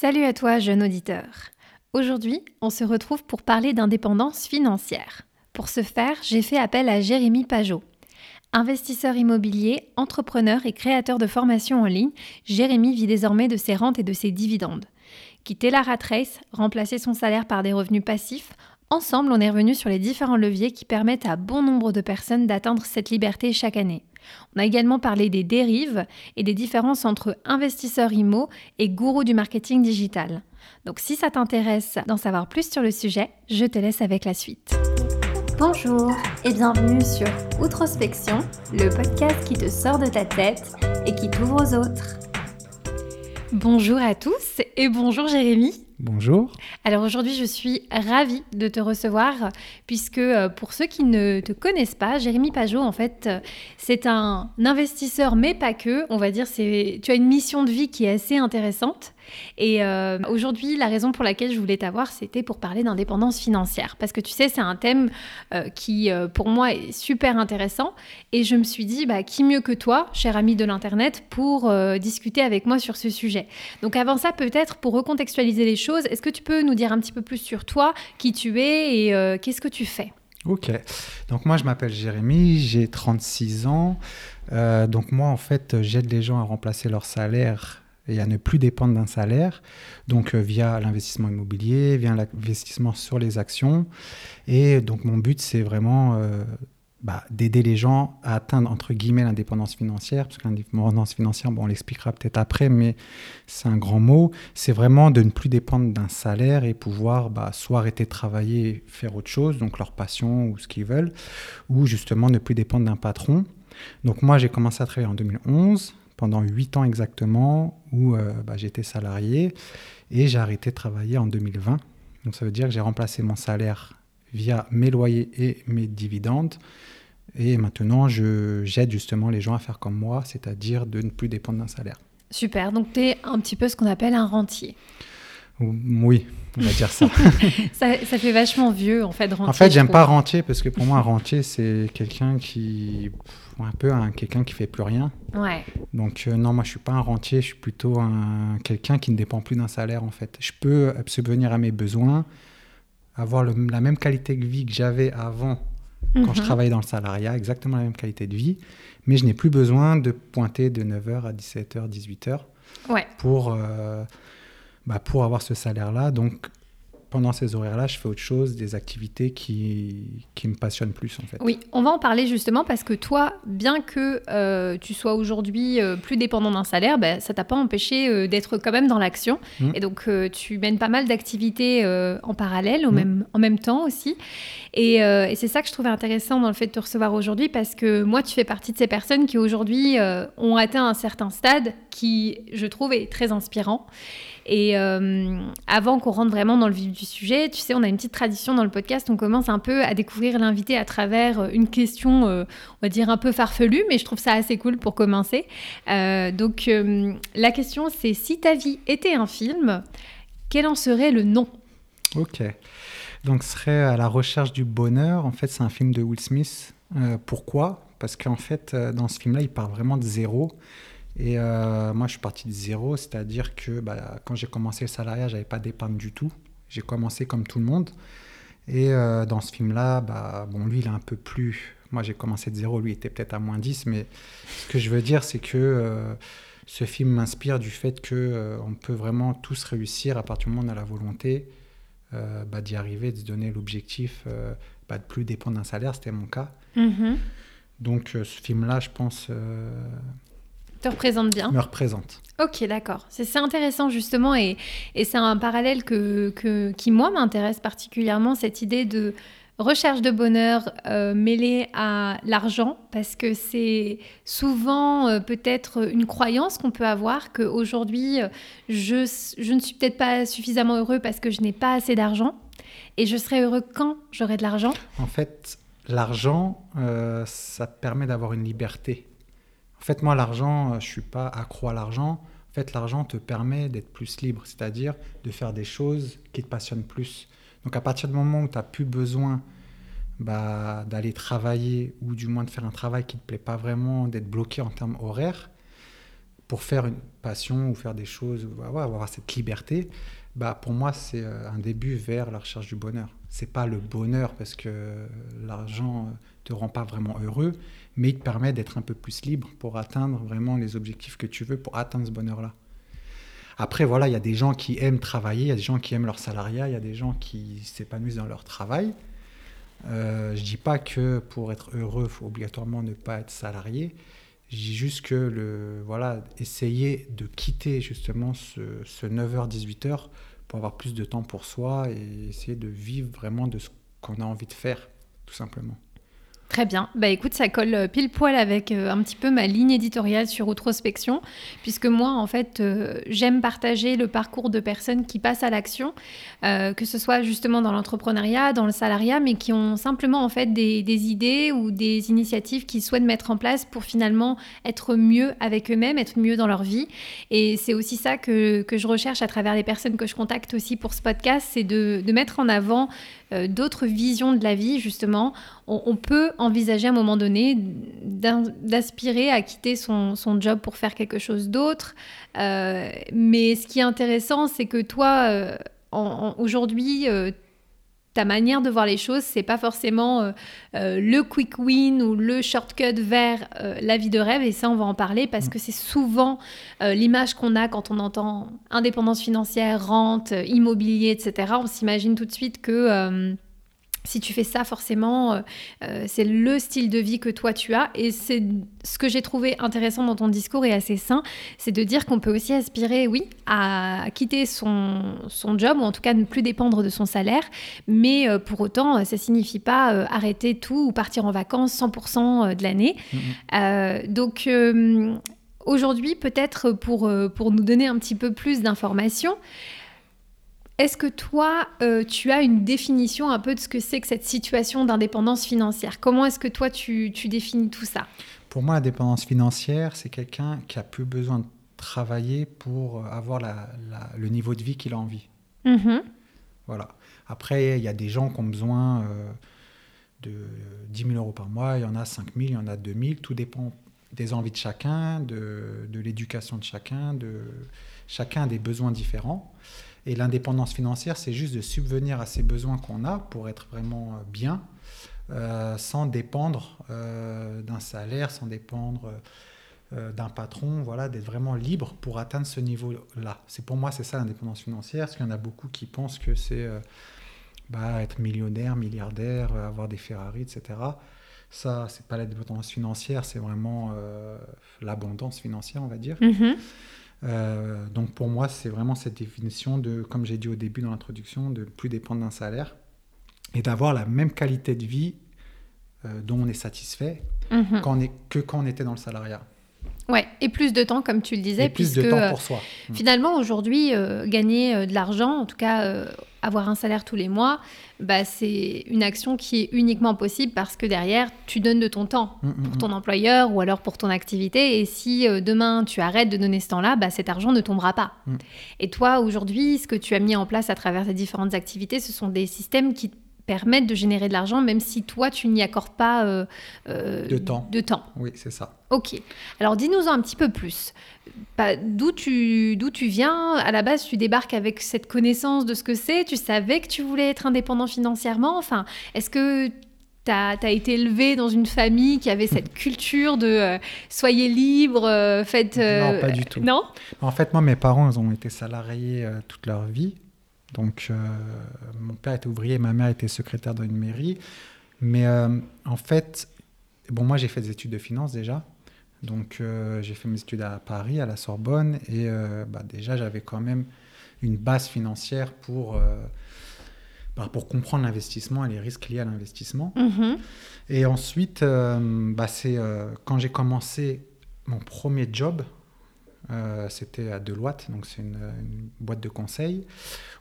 Salut à toi, jeune auditeur. Aujourd'hui, on se retrouve pour parler d'indépendance financière. Pour ce faire, j'ai fait appel à Jérémy Pajot. Investisseur immobilier, entrepreneur et créateur de formations en ligne, Jérémy vit désormais de ses rentes et de ses dividendes. Quitter la rat race, remplacer son salaire par des revenus passifs, ensemble on est revenu sur les différents leviers qui permettent à bon nombre de personnes d'atteindre cette liberté chaque année. On a également parlé des dérives et des différences entre investisseurs IMO et gourou du marketing digital. Donc si ça t'intéresse d'en savoir plus sur le sujet, je te laisse avec la suite. Bonjour et bienvenue sur Outrospection, le podcast qui te sort de ta tête et qui t'ouvre aux autres. Bonjour à tous et bonjour Jérémy. Bonjour. Alors aujourd'hui, je suis ravie de te recevoir puisque euh, pour ceux qui ne te connaissent pas, Jérémy Pajot, en fait, euh, c'est un investisseur, mais pas que. On va dire, c'est tu as une mission de vie qui est assez intéressante. Et euh, aujourd'hui, la raison pour laquelle je voulais t'avoir, c'était pour parler d'indépendance financière. Parce que tu sais, c'est un thème euh, qui, euh, pour moi, est super intéressant. Et je me suis dit, bah, qui mieux que toi, cher ami de l'Internet, pour discuter avec moi sur ce sujet. Donc avant ça, peut-être pour recontextualiser les choses, est-ce que tu peux nous dire un petit peu plus sur toi, qui tu es et qu'est-ce que tu fais? Ok, donc moi je m'appelle Jérémy, j'ai 36 ans. donc moi en fait j'aide les gens à remplacer leur salaire et à ne plus dépendre d'un salaire, donc euh, via l'investissement immobilier, via l'investissement sur les actions. Et donc mon but, c'est vraiment euh, bah, d'aider les gens à atteindre, entre guillemets, l'indépendance financière, parce que l'indépendance financière, bon, on l'expliquera peut-être après, mais c'est un grand mot. C'est vraiment de ne plus dépendre d'un salaire et pouvoir bah, soit arrêter de travailler, faire autre chose, donc leur passion ou ce qu'ils veulent, ou justement ne plus dépendre d'un patron. Donc moi, j'ai commencé à travailler en 2011 pendant 8 ans exactement où euh, bah, j'étais salarié et j'ai arrêté de travailler en 2020. Donc ça veut dire que j'ai remplacé mon salaire via mes loyers et mes dividendes. Et maintenant, j'aide justement les gens à faire comme moi, c'est-à-dire de ne plus dépendre d'un salaire. Super, donc tu es un petit peu ce qu'on appelle un rentier. Oui, on va dire ça. ça. fait vachement vieux, en fait, rentier. En fait, j'aime pas rentier parce que pour moi, un rentier, c'est quelqu'un qui. Un peu un, quelqu'un qui fait plus rien. Ouais. Donc, euh, non, moi, je suis pas un rentier, je suis plutôt un, quelqu'un qui ne dépend plus d'un salaire, en fait. Je peux subvenir à mes besoins, avoir la même qualité de vie que j'avais avant quand je mhm. travaillais dans le salariat, exactement la même qualité de vie, mais je n'ai plus besoin de pointer de 9h à 17h, 18h ouais. pour. Euh, bah, pour avoir ce salaire-là. Donc, pendant ces horaires-là, je fais autre chose, des activités qui, qui me passionnent plus en fait. Oui, on va en parler justement parce que toi, bien que euh, tu sois aujourd'hui euh, plus dépendant d'un salaire, bah, ça t'a pas empêché euh, d'être quand même dans l'action. Mmh. Et donc, tu mènes pas mal d'activités en parallèle, au mmh. même, en même temps aussi. Et, et c'est ça que je trouvais intéressant dans le fait de te recevoir aujourd'hui parce que moi, tu fais partie de ces personnes qui aujourd'hui ont atteint un certain stade qui, je trouve, est très inspirant. Et euh, avant qu'on rentre vraiment dans le vif du sujet, tu sais, on a une petite tradition dans le podcast, on commence un peu à découvrir l'invité à travers euh, une question, euh, on va dire un peu farfelue, mais je trouve ça assez cool pour commencer. donc la question c'est si ta vie était un film, quel en serait le nom? Ok. Donc ce serait à la recherche du bonheur. En fait, c'est un film de Will Smith. pourquoi? Parce qu'en fait, dans ce film-là, il part vraiment de zéro. Et euh, moi, je suis parti de zéro, c'est-à-dire que bah, quand j'ai commencé le salariat, j'avais pas d'épargne du tout. J'ai commencé comme tout le monde. Et euh, dans ce film-là, bah, bon, lui, il est un peu plus. Moi, j'ai commencé de zéro, lui, il était peut-être à moins 10. Mais ce que je veux dire, c'est que euh, ce film m'inspire du fait qu'on on peut vraiment tous réussir à partir du moment où on a la volonté bah, d'y arriver, de se donner l'objectif bah, de plus dépendre d'un salaire. C'était mon cas. Mm-hmm. Donc, ce film-là, je pense te représente bien. Me représente. Ok, d'accord. C'est intéressant justement et, et c'est un parallèle que, que qui, moi, m'intéresse particulièrement, cette idée de recherche de bonheur euh, mêlée à l'argent, parce que c'est souvent euh, peut-être une croyance qu'on peut avoir qu'aujourd'hui, euh, je, je ne suis peut-être pas suffisamment heureux parce que je n'ai pas assez d'argent, et je serai heureux quand j'aurai de l'argent. En fait, l'argent, ça permet d'avoir une liberté en fait, moi, l'argent, euh, je suis pas accro à l'argent. En fait, l'argent te permet d'être plus libre, c'est-à-dire de faire des choses qui te passionnent plus. Donc, à partir du moment où tu n'as plus besoin bah, d'aller travailler ou du moins de faire un travail qui ne te plaît pas vraiment, d'être bloqué en termes horaires, pour faire une passion ou faire des choses, avoir cette liberté, bah, pour moi, c'est euh, un début vers la recherche du bonheur. C'est pas le bonheur parce que l'argent te rend pas vraiment heureux, mais il te permet d'être un peu plus libre pour atteindre vraiment les objectifs que tu veux pour atteindre ce bonheur-là. Après, voilà, il y a des gens qui aiment travailler, il y a des gens qui aiment leur salariat, il y a des gens qui s'épanouissent dans leur travail. Euh, je dis pas que pour être heureux, il faut obligatoirement ne pas être salarié. Je dis juste que le, voilà, essayer de quitter justement ce, ce 9h-18h pour avoir plus de temps pour soi et essayer de vivre vraiment de ce qu'on a envie de faire, tout simplement. Très bien. Bah écoute, ça colle euh, pile poil avec euh, un petit peu ma ligne éditoriale sur Outrospection, puisque moi, en fait, euh, j'aime partager le parcours de personnes qui passent à l'action, que ce soit justement dans l'entrepreneuriat, dans le salariat, mais qui ont simplement en fait des, idées ou des initiatives qu'ils souhaitent mettre en place pour finalement être mieux avec eux-mêmes, être mieux dans leur vie. Et c'est aussi ça que, que, je recherche à travers les personnes que je contacte aussi pour ce podcast, c'est de mettre en avant d'autres visions de la vie, justement. On peut envisager à un moment donné d'aspirer à quitter son, job pour faire quelque chose d'autre. Euh, mais ce qui est intéressant, c'est que toi, euh, aujourd'hui, euh, ta manière de voir les choses, c'est pas forcément le quick win ou le shortcut vers la vie de rêve. Et ça, on va en parler parce que c'est souvent l'image qu'on a quand on entend indépendance financière, rente, immobilier, etc. On s'imagine tout de suite que si tu fais ça, forcément, euh, euh, c'est le style de vie que toi tu as. Et c'est ce que j'ai trouvé intéressant dans ton discours et assez sain, c'est de dire qu'on peut aussi aspirer, oui, à quitter son, son, job, ou en tout cas ne plus dépendre de son salaire. Mais euh, pour autant, ça signifie pas arrêter tout ou partir en vacances 100% de l'année. Mm-hmm. donc, aujourd'hui, peut-être pour, pour nous donner un petit peu plus d'informations, est-ce que toi, euh, tu as une définition un peu de ce que c'est que cette situation d'indépendance financière? Comment est-ce que toi, tu, définis tout ça? Pour moi, l'indépendance financière, c'est quelqu'un qui a plus besoin de travailler pour avoir le niveau de vie qu'il a envie. Mm-hmm. Voilà. Après, il y a des gens qui ont besoin euh, de 10 000 euros par mois, il y en a 5 000, il y en a 2 000, tout dépend des envies de chacun, de, de l'éducation de chacun, de chacun a des besoins différents. Et l'indépendance financière, c'est juste de subvenir à ces besoins qu'on a pour être vraiment euh, bien, euh, sans dépendre euh, d'un salaire, sans dépendre d'un patron, voilà, d'être vraiment libre pour atteindre ce niveau-là. C'est pour moi, c'est ça l'indépendance financière, parce qu'il y en a beaucoup qui pensent que c'est bah, être millionnaire, milliardaire, avoir des Ferrari, etc. Ça, c'est pas l'indépendance financière, c'est vraiment l'abondance financière, on va dire. Mm-hmm. Euh, donc pour moi, c'est vraiment cette définition de, comme j'ai dit au début dans l'introduction, de plus dépendre d'un salaire et d'avoir la même qualité de vie euh, dont on est satisfait quand on est, que quand on était dans le salariat. Ouais, et plus de temps, comme tu le disais. Et plus de temps pour soi. Euh, finalement, aujourd'hui, gagner de l'argent, en tout cas avoir un salaire tous les mois, bah, c'est une action qui est uniquement possible parce que derrière, tu donnes de ton temps mm, mm, pour ton mm. employeur ou alors pour ton activité. Et si euh, demain, tu arrêtes de donner ce temps-là, bah, cet argent ne tombera pas. Et toi, aujourd'hui, ce que tu as mis en place à travers tes différentes activités, ce sont des systèmes qui permettent de générer de l'argent, même si toi, tu n'y accordes pas euh, euh, de, temps. de temps. Oui, c'est ça. Ok. Alors, dis-nous-en un petit peu plus. Bah, d'où tu, d'où tu viens? À la base, tu débarques avec cette connaissance de ce que c'est. Tu savais que tu voulais être indépendant financièrement. Enfin, est-ce que tu as, été élevé dans une famille qui avait cette culture de euh, soyez libre, faites. Non, pas du tout. Non? En fait, moi, mes parents, ils ont été salariés toute leur vie. Donc, euh, mon père était ouvrier, ma mère était secrétaire dans une mairie. Mais euh, en fait, bon, moi, j'ai fait des études de finance déjà. Donc, euh, j'ai fait mes études à Paris, à la Sorbonne. Et bah, déjà, j'avais quand même une base financière pour, bah, pour comprendre l'investissement et les risques liés à l'investissement. Mm-hmm. Et ensuite, bah, c'est quand j'ai commencé mon premier job, euh, c'était à Deloitte, donc c'est une, boîte de conseil,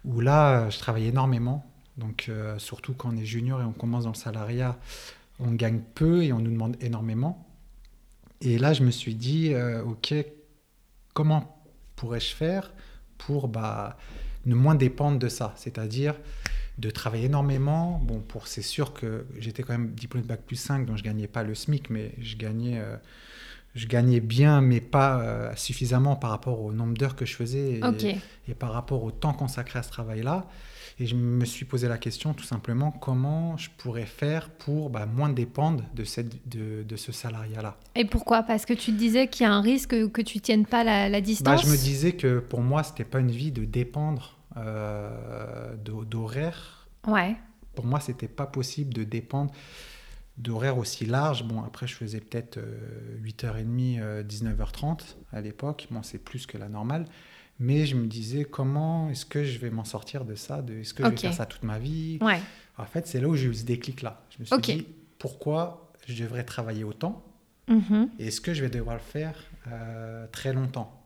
où là, je travaillais énormément. Donc, euh, surtout quand on est junior et on commence dans le salariat, on gagne peu et on nous demande énormément. Et là, je me suis dit, euh, OK, comment pourrais-je faire pour bah, ne moins dépendre de ça? C'est-à-dire de travailler énormément. Bon, pour c'est sûr que j'étais quand même diplômé de bac plus 5, donc je gagnais pas le SMIC, mais je gagnais je gagnais bien, mais pas euh, suffisamment par rapport au nombre d'heures que je faisais et, par rapport au temps consacré à ce travail-là. Et je me suis posé la question tout simplement comment je pourrais faire pour bah, moins dépendre de, cette, de, de ce salariat-là. Et pourquoi? Parce que tu te disais qu'il y a un risque que tu tiennes pas la, la Bah, distance? je me disais que pour moi, c'était pas une vie de dépendre euh, d'ho- d'horaires. Ouais. Pour moi, c'était pas possible de dépendre d'horaires aussi larges. Bon, après, je faisais peut-être euh, 8h30, euh, 19h30 à l'époque. Bon, c'est plus que la normale. Mais je me disais, comment est-ce que je vais m'en sortir de ça de, Est-ce que je vais faire ça toute ma vie? Ouais. En fait, c'est là où j'ai eu ce déclic-là. Je me suis dit, pourquoi je devrais travailler autant? Mhm. et est-ce que je vais devoir le faire euh, très longtemps?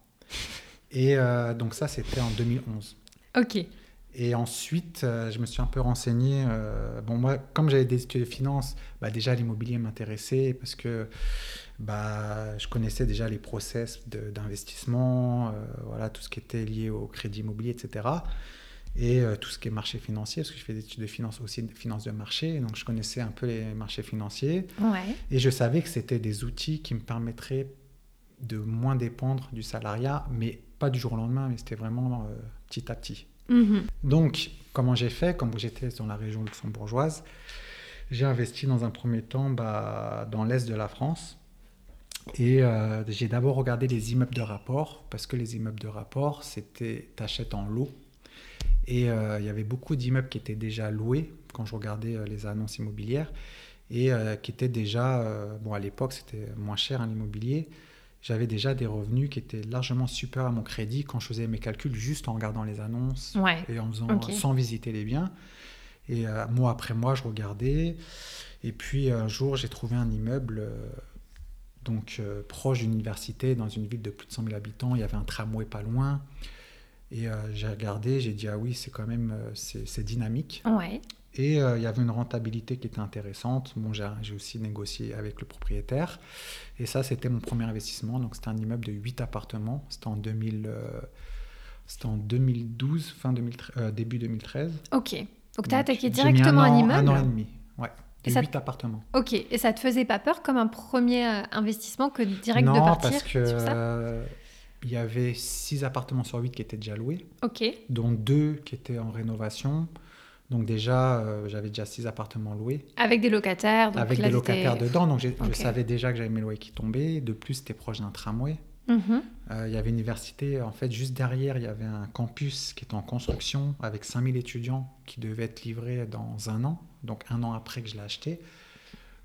Et euh, donc ça, c'était en 2011. Ok. Et ensuite, euh, je me suis un peu renseigné. euh, bon, moi, comme j'avais des études de finance, bah, déjà l'immobilier m'intéressait parce que bah, je connaissais déjà les process d'investissement, euh, voilà, tout ce qui était lié au crédit immobilier, etc. Et euh, tout ce qui est marché financier, parce que je fais des études de finance aussi, de finance de marché, donc je connaissais un peu les marchés financiers. Ouais. Et je savais que c'était des outils qui me permettraient de moins dépendre du salariat, mais pas du jour au lendemain, mais c'était vraiment euh, petit à petit. Mhm. Donc, comment j'ai fait? Comme j'étais dans la région luxembourgeoise, j'ai investi dans un premier temps bah, dans l'est de la France. Et euh, j'ai d'abord regardé les immeubles de rapport, parce que les immeubles de rapport, c'était t'achètes en lot. Et euh, il y avait beaucoup d'immeubles qui étaient déjà loués quand je regardais euh, les annonces immobilières et qui étaient déjà, bon à l'époque c'était moins cher hein, l'immobilier, j'avais déjà des revenus qui étaient largement supérieurs à mon crédit quand je faisais mes calculs juste en regardant les annonces Ouais. et en faisant sans visiter les biens. Et euh, mois après mois, je regardais. Et puis un jour, j'ai trouvé un immeuble euh, donc euh, proche d'une université dans une ville de plus de 100 000 habitants. Il y avait un tramway pas loin. Et euh, j'ai regardé, j'ai dit ah oui, c'est quand même c'est dynamique. Ouais. Et euh, il y avait une rentabilité qui était intéressante. Bon, j'ai aussi négocié avec le propriétaire. Et ça, c'était mon premier investissement. Donc, c'était un immeuble de 8 appartements. C'était en, 2000, euh, en 2012, fin 2013, euh, début 2013. Ok. Donc tu as attaqué directement un, an- immeuble. Un an et demi, ouais. Et De ça- 8 appartements. Ok. Et ça te faisait pas peur comme un premier euh, investissement que direct non, de partir parce que sur ça? il y avait 6 appartements sur 8 qui étaient déjà loués, Ok. dont 2 qui étaient en rénovation. Donc déjà, euh, j'avais déjà 6 appartements loués. Avec des locataires. Donc avec là, des locataires dedans. Donc je savais déjà que j'avais mes loyers qui tombaient. De plus, c'était proche d'un tramway. Mhm. Euh, il y avait une université, en fait, juste derrière, il y avait un campus qui était en construction avec 5000 étudiants qui devaient être livrés dans un an, donc un an après que je l'ai acheté.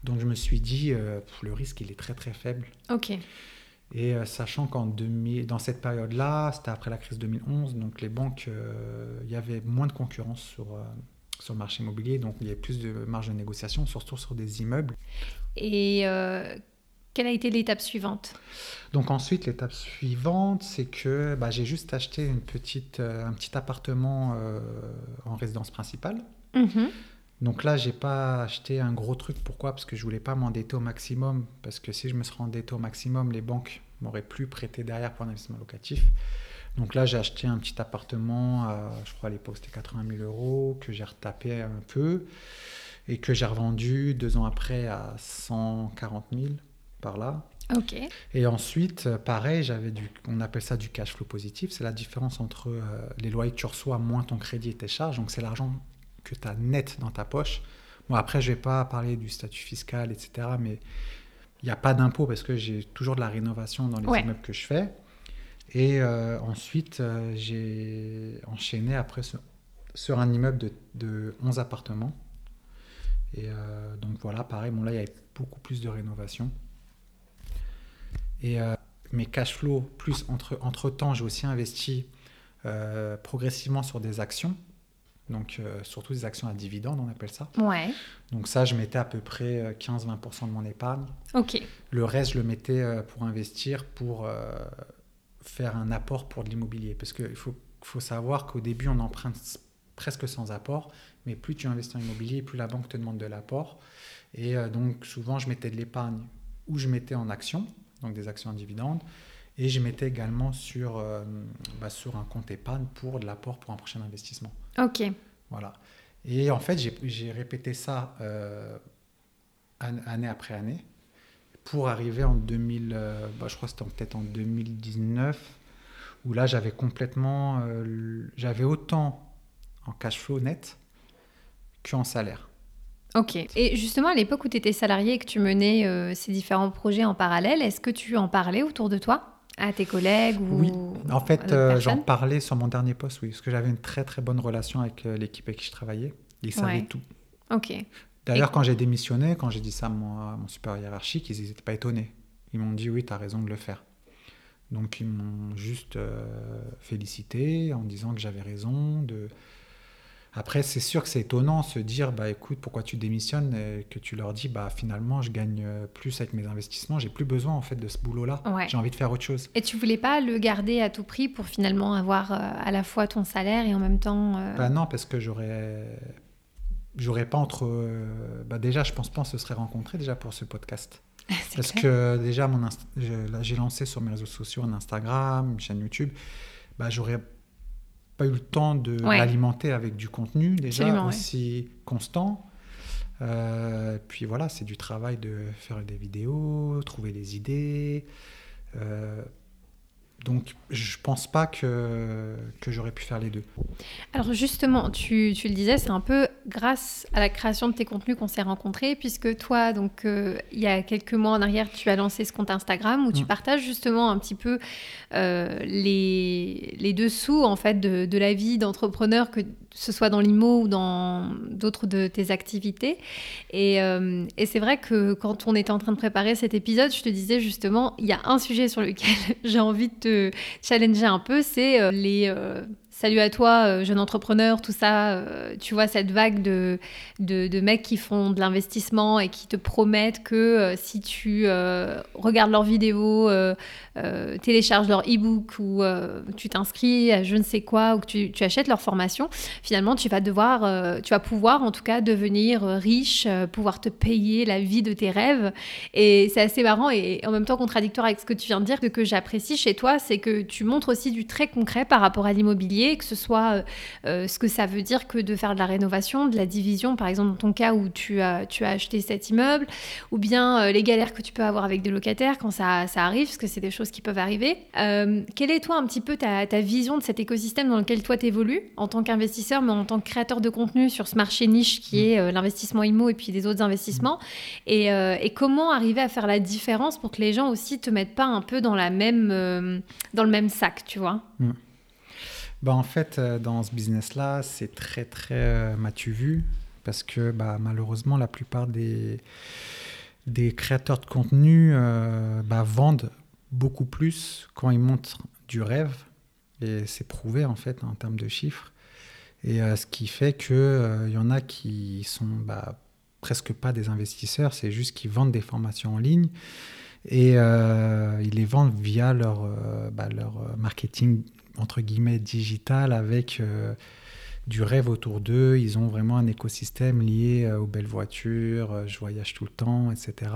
Donc je me suis dit, euh, le risque, il est très très faible. Ok. Et euh, sachant qu'en 2000, dans cette période-là, c'était après la crise 2011, donc les banques, il y avait moins de concurrence sur, sur le marché immobilier, donc il y avait plus de marge de négociation, surtout sur des immeubles. Et euh, quelle a été l'étape suivante? Donc ensuite, l'étape suivante, c'est que bah, j'ai juste acheté une petite, euh, un petit appartement euh, en résidence principale. Mhm. Donc là, j'ai pas acheté un gros truc. Pourquoi? Parce que je voulais pas m'endetter au maximum. Parce que si je me serais endetté au maximum, les banques m'auraient plus prêté derrière pour un investissement locatif. Donc là, j'ai acheté un petit appartement, à, je crois à l'époque c'était 80 000 euros, que j'ai retapé un peu et que j'ai revendu deux ans après à 140 000 par là. Ok. Et ensuite, euh, pareil, j'avais du, on appelle ça du cash flow positif. C'est la différence entre euh, les loyers que tu reçois moins ton crédit et tes charges. Donc, c'est l'argent que tu as net dans ta poche. Bon, après, je vais pas parler du statut fiscal, etc. Mais il n'y a pas d'impôt parce que j'ai toujours de la rénovation dans les Ouais. immeubles que je fais. Et euh, ensuite, euh, j'ai enchaîné après sur, sur un immeuble de, de 11 appartements. Et euh, donc voilà, pareil, bon là, il y avait beaucoup plus de rénovation. Et mes cash flows, plus entre, entre temps, j'ai aussi investi progressivement sur des actions. Donc, surtout des actions à dividendes, on appelle ça. Ouais. Donc, ça, je mettais à peu près euh, 15-20% de mon épargne. Ok. Le reste, je le mettais pour investir, pour faire un apport pour de l'immobilier. Parce qu'il faut, faut savoir qu'au début, on emprunte presque sans apport. Mais plus tu investis en immobilier, plus la banque te demande de l'apport. Et euh, donc, souvent, je mettais de l'épargne ou je mettais en actions, donc des actions à dividendes. Et je mettais également sur, euh, bah, sur un compte épargne pour de l'apport pour un prochain investissement. Ok. Voilà. Et en fait, j'ai- répété ça euh, an- année après année. Pour arriver en 2000, bah, je crois que c'était peut-être en 2019, où là j'avais complètement, j'avais autant en cash flow net qu'en salaire. Ok. Et justement, à l'époque où tu étais salarié et que tu menais euh, ces différents projets en parallèle, est-ce que tu en parlais autour de toi à tes collègues ou Oui, en fait, euh, j'en parlais sur mon dernier poste, oui, parce que j'avais une très très bonne relation avec euh, l'équipe avec qui je travaillais. Ils savaient tout. Ok. D'ailleurs, quand j'ai démissionné, quand j'ai dit ça à mon, mon supérieur hiérarchique, ils n'étaient pas étonnés. Ils m'ont dit oui, tu as raison de le faire. Donc, ils m'ont juste félicité en disant que j'avais raison de après, c'est sûr que c'est étonnant de se dire, bah écoute, pourquoi tu démissionnes et que tu leur dis, bah finalement, je gagne euh, plus avec mes investissements, j'ai plus besoin en fait de ce boulot-là. J'ai envie de faire autre chose. Et tu voulais pas le garder à tout prix pour finalement avoir euh, à la fois ton salaire et en même temps. Euh, bah non, parce que j'aurais, j'aurais pas entre. Bah déjà, je pense pas qu'on se serait rencontrés déjà pour ce podcast. parce que déjà, mon j'ai lancé sur mes réseaux sociaux, un Instagram, une chaîne YouTube. Bah j'aurais pas eu le temps de l'alimenter avec du contenu déjà aussi constant. Euh, puis voilà, c'est du travail de faire des vidéos, trouver des idées. Euh, donc, je pense pas que, que j'aurais pu faire les deux. Alors justement, tu, tu le disais, c'est un peu grâce à la création de tes contenus qu'on s'est rencontrés, puisque toi, donc, euh, il y a quelques mois en arrière, tu as lancé ce compte Instagram où tu mm. partages justement un petit peu euh, les, les dessous en fait de, de la vie d'entrepreneur que ce soit dans l'IMO ou dans d'autres de tes activités. Et, euh, et c'est vrai que quand on était en train de préparer cet épisode, je te disais justement, il y a un sujet sur lequel j'ai envie de te challenger un peu, c'est euh, les, euh, Salut à toi, euh, jeune entrepreneur, tout ça. Euh, tu vois cette vague de, de, mecs qui font de l'investissement et qui te promettent que euh, si tu regardes leurs vidéos, télécharges leur e-book ou tu t'inscris à je ne sais quoi ou que tu, tu, achètes leur formation, finalement tu vas devoir, tu vas pouvoir en tout cas devenir riche, pouvoir te payer la vie de tes rêves. Et c'est assez marrant et en même temps contradictoire avec ce que tu viens de dire. Ce que j'apprécie chez toi, c'est que tu montres aussi du très concret par rapport à l'immobilier que ce soit euh, euh, ce que ça veut dire que de faire de la rénovation, de la division, par exemple dans ton cas où tu as, tu as acheté cet immeuble, ou bien euh, les galères que tu peux avoir avec des locataires quand ça, ça arrive, parce que c'est des choses qui peuvent arriver. quelle est toi un petit peu ta, ta vision de cet écosystème dans lequel toi t'évolues en tant qu'investisseur, mais en tant que créateur de contenu sur ce marché niche qui mm. est l'investissement IMO et puis des autres investissements, mm. et, et, comment arriver à faire la différence pour que les gens aussi te mettent pas un peu dans la même dans le même sac, tu vois? Mm. Bah, en fait, euh, dans ce business-là, c'est très, très euh, m'as-tu vu Parce que bah, malheureusement, la plupart des, des créateurs de contenu euh, bah, vendent beaucoup plus quand ils montrent du rêve. Et c'est prouvé, en fait, en termes de chiffres. Et ce qui fait qu'il y en a qui sont bah, presque pas des investisseurs, c'est juste qu'ils vendent des formations en ligne et ils les vendent via leur, bah, leur marketing entre guillemets digital avec euh, du rêve autour d'eux. Ils ont vraiment un écosystème lié euh, aux belles voitures, euh, je voyage tout le temps, etc.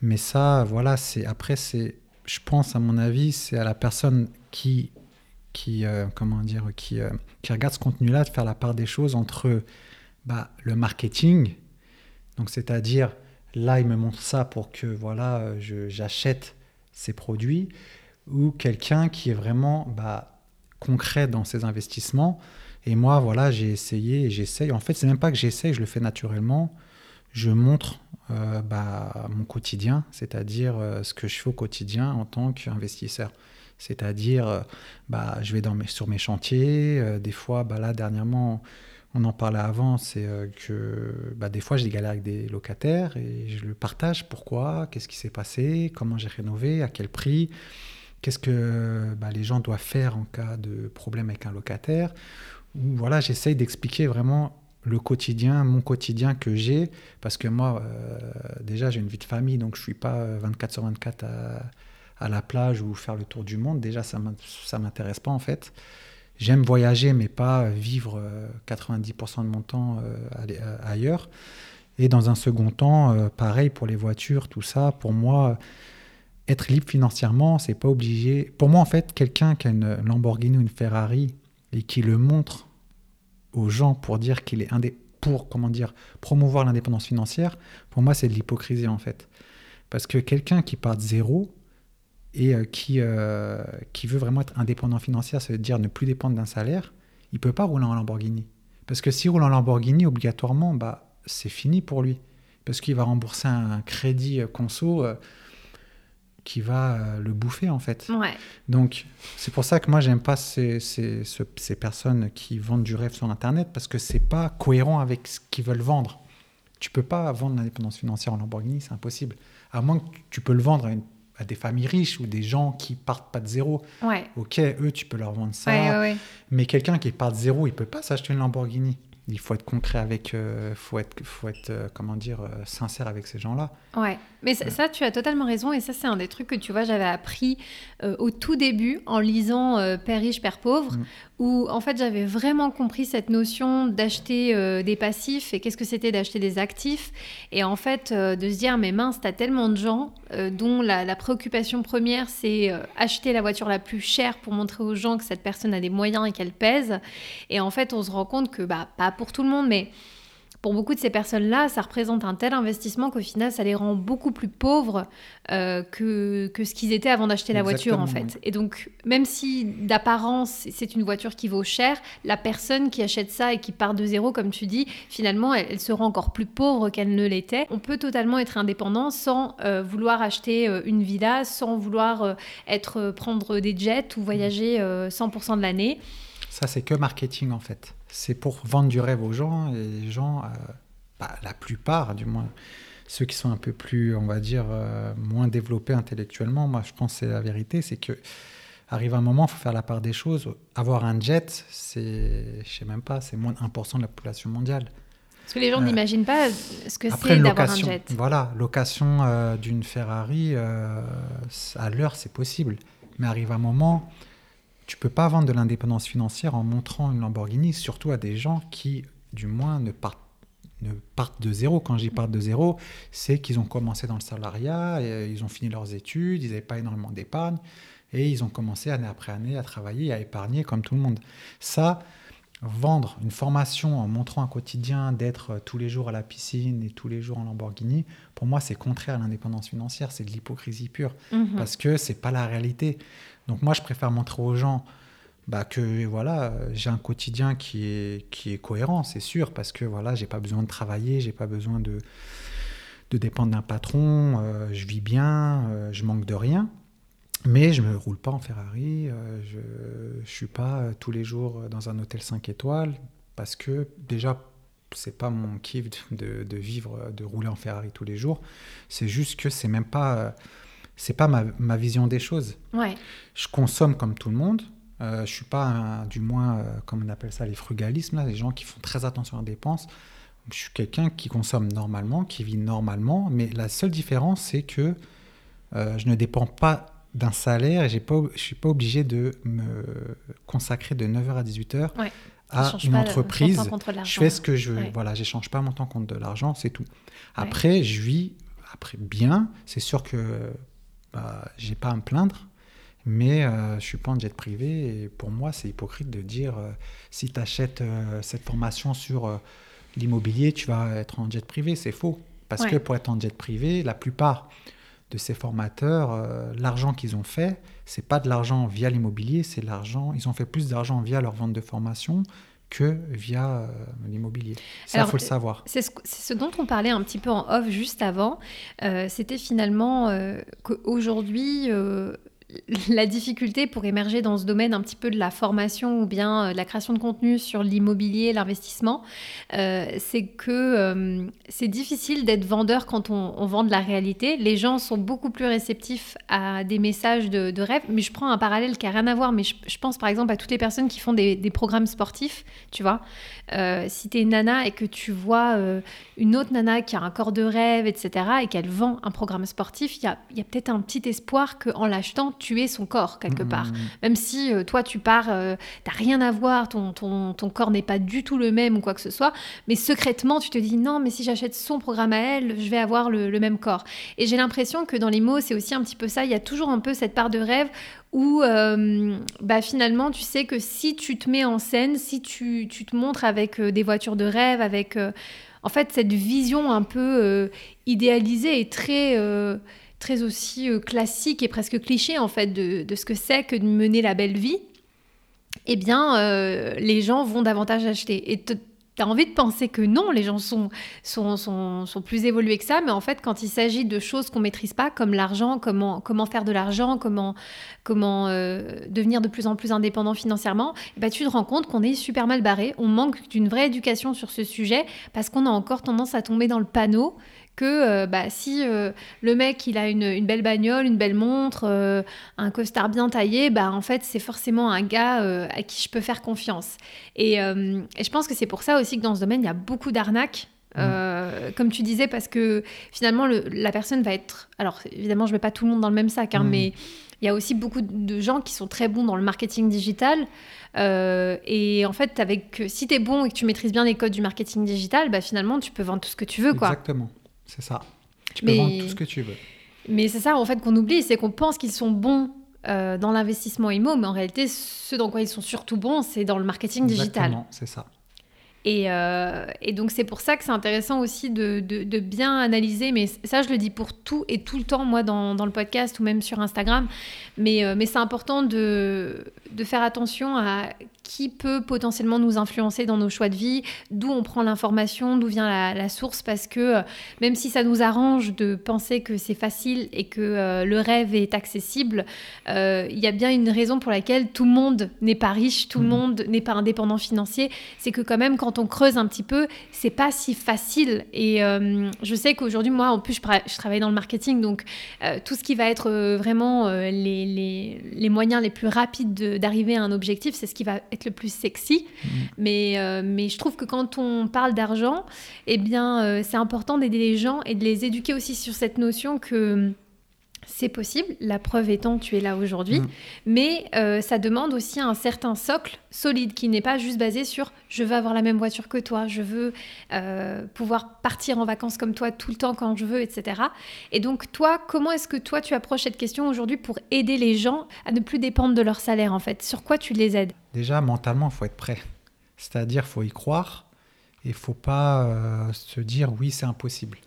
Mais ça, voilà, c'est après, c'est, je pense à mon avis, c'est à la personne qui, qui comment dire, qui, qui regarde ce contenu-là de faire la part des choses entre bah, le marketing, donc c'est-à-dire là, il me montre ça pour que voilà, j'achète ces produits ou quelqu'un qui est vraiment bah, concret dans ses investissements. Et moi, voilà, j'ai essayé et j'essaye. En fait, c'est même pas que j'essaye, je le fais naturellement. Je montre euh, bah, mon quotidien, c'est-à-dire euh, ce que je fais au quotidien en tant qu'investisseur. C'est-à-dire, euh, bah, je vais sur mes chantiers. des fois, là, dernièrement, on en parlait avant, c'est que des fois, j'ai des avec des locataires et je le partage. Pourquoi? Qu'est-ce qui s'est passé? Comment j'ai rénové? À quel prix? Qu'est-ce que bah, les gens doivent faire en cas de problème avec un locataire Voilà, j'essaye d'expliquer vraiment le quotidien, mon quotidien que j'ai, parce que moi, euh, déjà, j'ai une vie de famille, donc je suis pas 24 sur 24 à, la plage ou faire le tour du monde. Déjà, ça ne m'intéresse pas en fait. J'aime voyager, mais pas vivre 90% euh, de mon temps euh, ailleurs. Et dans un second temps, pareil pour les voitures, tout ça, pour moi, être libre financièrement, c'est pas obligé. Pour moi, en fait, quelqu'un qui a une Lamborghini ou une Ferrari et qui le montre aux gens pour dire qu'il est indé pour comment dire promouvoir l'indépendance financière, pour moi, c'est de l'hypocrisie en fait. Parce que quelqu'un qui part de zéro et euh, qui, euh, qui veut vraiment être indépendant financier, cest à dire ne plus dépendre d'un salaire, il peut pas rouler en Lamborghini. Parce que s'il roule en Lamborghini, obligatoirement, bah, c'est fini pour lui. Parce qu'il va rembourser un crédit euh, conso qui va le bouffer, en fait. Ouais. Donc, c'est pour ça que moi, j'aime pas ces, ces, ces, personnes qui vendent du rêve sur Internet, parce que c'est pas cohérent avec ce qu'ils veulent vendre. Tu peux pas vendre l'indépendance financière en Lamborghini, c'est impossible. À moins que tu peux le vendre à, une, à, des familles riches ou des gens qui partent pas de zéro. Ouais. Ok, eux, tu peux leur vendre ça. Ouais, mais quelqu'un qui part de zéro, il peut pas s'acheter une Lamborghini il faut être concret avec, euh, faut être, faut être euh, comment dire, euh, sincère avec ces gens-là. Ouais, mais ça, ça, tu as totalement raison et ça c'est un des trucs que tu vois j'avais appris au tout début en lisant Père riche, Père pauvre, mm. où en fait j'avais vraiment compris cette notion d'acheter des passifs et qu'est-ce que c'était d'acheter des actifs et en fait de se dire mais mince t'as tellement de gens dont la, la, préoccupation première c'est acheter la voiture la plus chère pour montrer aux gens que cette personne a des moyens et qu'elle pèse et en fait on se rend compte que bah pas pour tout le monde, mais pour beaucoup de ces personnes-là, ça représente un tel investissement qu'au final, ça les rend beaucoup plus pauvres euh, que, que ce qu'ils étaient avant d'acheter la voiture, en fait. Et donc, même si d'apparence, c'est une voiture qui vaut cher, la personne qui achète ça et qui part de zéro, comme tu dis, finalement, elle, se rend encore plus pauvre qu'elle ne l'était. On peut totalement être indépendant sans euh, vouloir acheter euh, une villa, sans vouloir être prendre des jets ou voyager 100% de l'année. Ça, c'est que marketing, en fait c'est pour vendre du rêve aux gens. Et les gens, euh, bah, la plupart du moins, ceux qui sont un peu plus, on va dire, euh, moins développés intellectuellement, moi je pense que c'est la vérité, c'est que arrive un moment, il faut faire la part des choses. Avoir un jet, c'est, je sais même pas, c'est moins de 1% de la population mondiale. Parce que les gens euh, n'imaginent pas ce que c'est d'avoir un jet. Voilà, location d'une Ferrari, à l'heure, c'est possible. Mais arrive un moment, tu peux pas vendre de l'indépendance financière en montrant une Lamborghini, surtout à des gens qui, du moins, ne partent, ne partent de zéro. Quand j'y partent de zéro, c'est qu'ils ont commencé dans le salariat, et euh, ils ont fini leurs études, ils n'avaient pas énormément d'épargne, et ils ont commencé année après année à travailler, à épargner comme tout le monde. Ça, vendre une formation en montrant un quotidien d'être euh, tous les jours à la piscine et tous les jours en Lamborghini, pour moi, c'est contraire à l'indépendance financière, c'est de l'hypocrisie pure, mhm. parce que c'est pas la réalité. Donc moi, je préfère montrer aux gens bah, que voilà, j'ai un quotidien qui est, qui est cohérent, c'est sûr, parce que voilà, j'ai pas besoin de travailler, j'ai pas besoin de, de dépendre d'un patron, euh, je vis bien, euh, je manque de rien. Mais je ne me roule pas en Ferrari, euh, je ne suis pas tous les jours dans un hôtel 5 étoiles, parce que déjà, c'est pas mon kiff de, de, vivre, de rouler en Ferrari tous les jours. C'est juste que c'est même pas c'est pas ma, ma, vision des choses. Ouais. Je consomme comme tout le monde. Euh, je suis pas, du moins, euh, comme on appelle ça, les frugalismes, là, les gens qui font très attention aux dépenses. Je suis quelqu'un qui consomme normalement, qui vit normalement, mais la seule différence, c'est que euh, je ne dépends pas d'un salaire et j'ai pas, je suis pas obligé de me consacrer de 9h à 18h à une entreprise. Je fais ce que je veux. Voilà, j'échange pas mon temps contre de l'argent, c'est tout. Après, je vis après bien. C'est sûr que bah, j'ai pas à me plaindre, mais euh, je suis pas en jet privé et pour moi c'est hypocrite de dire euh, si tu achètes euh, cette formation sur euh, l'immobilier, tu vas être en jet privé, c'est faux. Parce que pour être en jet privé, la plupart de ces formateurs, l'argent qu'ils ont fait, c'est pas de l'argent via l'immobilier, c'est l'argent, ils ont fait plus d'argent via leur vente de formation que via euh, l'immobilier. Ça, il faut le savoir. C'est ce, ce, dont on parlait un petit peu en off juste avant. Euh, c'était finalement euh, qu'aujourd'hui, la difficulté pour émerger dans ce domaine un petit peu de la formation ou bien euh, de la création de contenu sur l'immobilier, l'investissement, euh, c'est que euh, c'est difficile d'être vendeur quand on, vend de la réalité. Les gens sont beaucoup plus réceptifs à des messages de, rêve. Mais je prends un parallèle qui n'a rien à voir, mais je, pense par exemple à toutes les personnes qui font des, programmes sportifs, tu vois. Si tu es une nana et que tu vois une autre nana qui a un corps de rêve, etc., et qu'elle vend un programme sportif, il y a, y a peut-être un petit espoir qu'en l'achetant, tuer son corps quelque part. Mmh. Même si euh, toi tu pars, euh, t'as rien à voir, ton, ton, ton corps n'est pas du tout le même ou quoi que ce soit, mais secrètement tu te dis non, mais si j'achète son programme à elle, je vais avoir le, même corps. Et j'ai l'impression que dans les mots, c'est aussi un petit peu ça, il y a toujours un peu cette part de rêve où euh, bah, finalement tu sais que si tu te mets en scène, si tu, tu te montres avec des voitures de rêve, avec en fait cette vision un peu idéalisée et très très aussi classique et presque cliché en fait de, de ce que c'est que de mener la belle vie, eh bien, les gens vont davantage acheter. Et tu as envie de penser que non, les gens sont, sont, sont, plus évolués que ça, mais en fait, quand il s'agit de choses qu'on maîtrise pas, comme l'argent, comment, comment faire de l'argent, comment, comment euh, devenir de plus en plus indépendant financièrement, ben, tu te rends compte qu'on est super mal barré, on manque d'une vraie éducation sur ce sujet, parce qu'on a encore tendance à tomber dans le panneau que euh, bah, si euh, le mec il a une, belle bagnole, une belle montre, euh, un costard bien taillé, bah en fait c'est forcément un gars à qui je peux faire confiance. Et, je pense que c'est pour ça aussi que dans ce domaine il y a beaucoup d'arnaques. Mmh. comme tu disais, parce que finalement, la personne va être. Alors, évidemment, je ne mets pas tout le monde dans le même sac, hein, mmh. mais il y a aussi beaucoup de gens qui sont très bons dans le marketing digital. et en fait, avec, si tu es bon et que tu maîtrises bien les codes du marketing digital, bah, finalement, tu peux vendre tout ce que tu veux. Quoi. Exactement. C'est ça. Tu peux vendre tout ce que tu veux. Mais c'est ça, en fait, qu'on oublie, c'est qu'on pense qu'ils sont bons euh, dans l'investissement IMO, mais en réalité, ce dans quoi ils sont surtout bons, c'est dans le marketing digital. Exactement, c'est ça. Et, euh, et, donc c'est pour ça que c'est intéressant aussi de, de, bien analyser, mais ça je le dis pour tout et tout le temps, moi dans, dans le podcast ou même sur Instagram, mais, euh, mais c'est important de, de faire attention à qui peut potentiellement nous influencer dans nos choix de vie, d'où on prend l'information, d'où vient la, source, parce que euh, même si ça nous arrange de penser que c'est facile et que euh, le rêve est accessible, euh, il y a bien une raison pour laquelle tout le monde n'est pas riche, tout le mmh. monde n'est pas indépendant financier, c'est que quand même quand on creuse un petit peu, c'est pas si facile. Et je sais qu'aujourd'hui, moi, en plus, je, travaille dans le marketing, donc tout ce qui va être vraiment les, les, les, moyens les plus rapides d'arriver à un objectif, c'est ce qui va être le plus sexy. Mm. Mais, euh, mais je trouve que quand on parle d'argent, eh bien, euh, c'est important d'aider les gens et de les éduquer aussi sur cette notion que c'est possible, la preuve étant tu es là aujourd'hui, mm. mais euh, ça demande aussi un certain socle solide qui n'est pas juste basé sur je veux avoir la même voiture que toi, je veux euh, pouvoir partir en vacances comme toi tout le temps quand je veux, etc. Et donc toi, comment est-ce que toi tu approches cette question aujourd'hui pour aider les gens à ne plus dépendre de leur salaire en fait? Sur quoi tu les aides? Déjà mentalement, il faut être prêt, c'est-à-dire faut y croire et faut pas euh, se dire oui c'est impossible.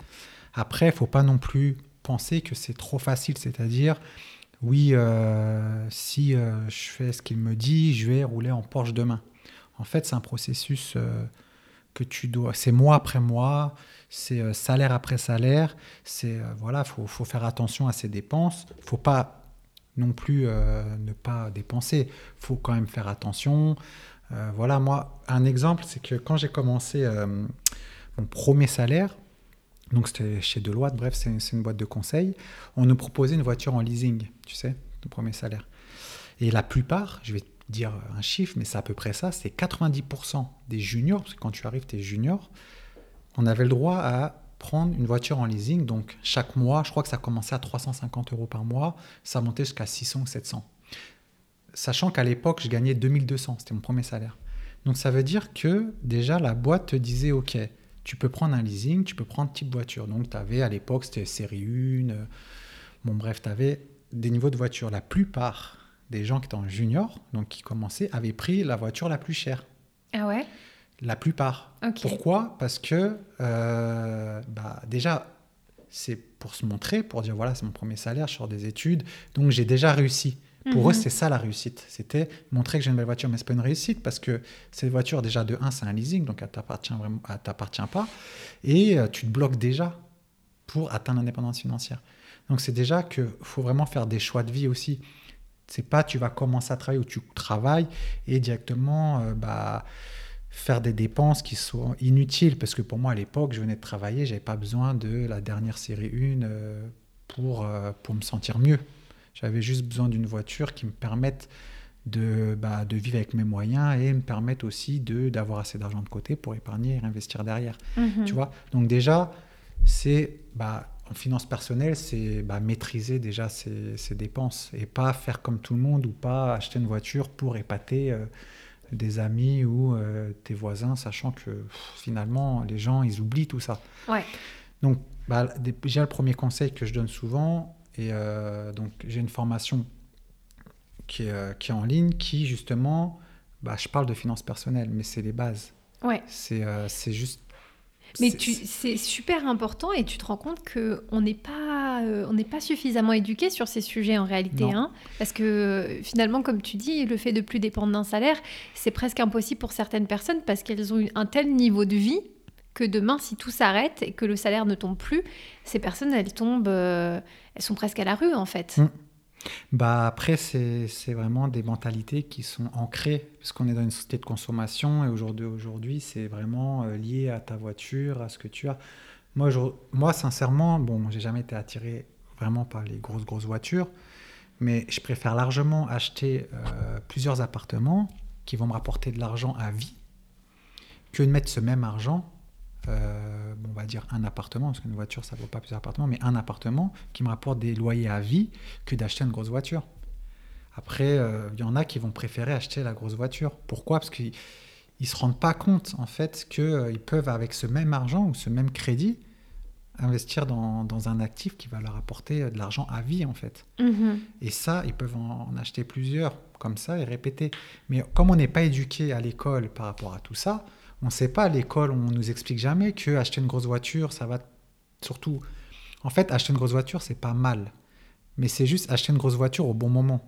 Après, il faut pas non plus penser que c'est trop facile, c'est-à-dire, oui, euh, si euh, je fais ce qu'il me dit, je vais rouler en Porsche demain. En fait, c'est un processus euh, que tu dois, c'est mois après mois, c'est salaire après salaire, c'est voilà, faut, faut faire attention à ses dépenses, faut pas non plus ne pas dépenser, faut quand même faire attention. voilà, moi, un exemple, c'est que quand j'ai commencé mon premier salaire, donc c'était chez Deloitte, bref, c'est une boîte de conseil. On nous proposait une voiture en leasing, tu sais, ton premier salaire. Et la plupart, je vais te dire un chiffre, mais c'est à peu près ça, c'est 90% des juniors, parce que quand tu arrives, tu es junior, on avait le droit à prendre une voiture en leasing. Donc chaque mois, je crois que ça commençait à 350 euros par mois, ça montait jusqu'à 600 ou 700. Sachant qu'à l'époque, je gagnais 2200, c'était mon premier salaire. Donc ça veut dire que déjà la boîte te disait, OK, tu peux prendre un leasing, tu peux prendre type voiture. Donc, tu avais à l'époque, c'était série 1. Euh, bon, bref, tu avais des niveaux de voiture. La plupart des gens qui étaient en junior, donc qui commençaient, avaient pris la voiture la plus chère. Ah ouais? La plupart. Pourquoi? Parce que, euh, bah, déjà, c'est pour se montrer, pour dire voilà, c'est mon premier salaire, je sors des études, donc j'ai déjà réussi. Pour eux, mhm. c'est ça la réussite. C'était montrer que j'ai une belle voiture, mais c'est pas une réussite parce que cette voiture, déjà de 1, c'est un leasing, donc elle t'appartient vraiment, t'appartient pas, et euh, tu te bloques déjà pour atteindre l'indépendance financière. Donc c'est déjà que faut vraiment faire des choix de vie aussi. C'est pas tu vas commencer à travailler ou tu travailles et directement euh, bah, faire des dépenses qui sont inutiles parce que pour moi à l'époque je venais de travailler, j'avais pas besoin de la dernière série 1 euh, pour, pour me sentir mieux. J'avais juste besoin d'une voiture qui me permette de, bah, de vivre avec mes moyens et me permette aussi d'avoir assez d'argent de côté pour épargner et investir derrière. Mhm. Tu vois? Donc déjà, c'est bah, en finance personnelle, c'est bah, maîtriser déjà ses, ses, dépenses et pas faire comme tout le monde ou pas acheter une voiture pour épater euh, des amis ou euh, tes voisins, sachant que finalement, les gens, ils oublient tout ça. Ouais. Donc, bah, déjà, le premier conseil que je donne souvent, et euh, donc, j'ai une formation qui est, euh, qui est, en ligne qui, justement, bah, je parle de finances personnelles, mais c'est les bases. Ouais. C'est euh, juste. Mais c'est super important et tu te rends compte qu'on n'est pas pas, on n'est pas suffisamment éduqué sur ces sujets en réalité. Hein, parce que finalement, comme tu dis, le fait de plus dépendre d'un salaire, c'est presque impossible pour certaines personnes parce qu'elles ont un tel niveau de vie que demain, si tout s'arrête et que le salaire ne tombe plus, ces personnes, elles tombent, elles sont presque à la rue en fait. Mmh. Bah après, c'est vraiment des mentalités qui sont ancrées, puisqu'on est dans une société de consommation et aujourd'hui, aujourd'hui c'est vraiment euh, lié à ta voiture, à ce que tu as. Moi, moi sincèrement, bon, j'ai jamais été attiré vraiment par les grosses, grosses voitures, mais je préfère largement acheter euh, plusieurs appartements qui vont me rapporter de l'argent à vie que de mettre ce même argent euh, on va dire un appartement, parce qu'une voiture, ça ne vaut pas plusieurs appartements, mais un appartement qui me rapporte des loyers à vie que d'acheter une grosse voiture. Après, euh, il y en a qui vont préférer acheter la grosse voiture. Pourquoi? Parce qu'ils ne se rendent pas compte, en fait, qu'ils euh, peuvent, avec ce même argent ou ce même crédit, investir dans, un actif qui va leur apporter de l'argent à vie, en fait. Mm-hmm. Et ça, ils peuvent en, en, acheter plusieurs comme ça et répéter. Mais comme on n'est pas éduqué à l'école par rapport à tout ça, on ne sait pas à l'école, on nous explique jamais que acheter une grosse voiture, ça va surtout. En fait, acheter une grosse voiture, c'est pas mal, mais c'est juste acheter une grosse voiture au bon moment.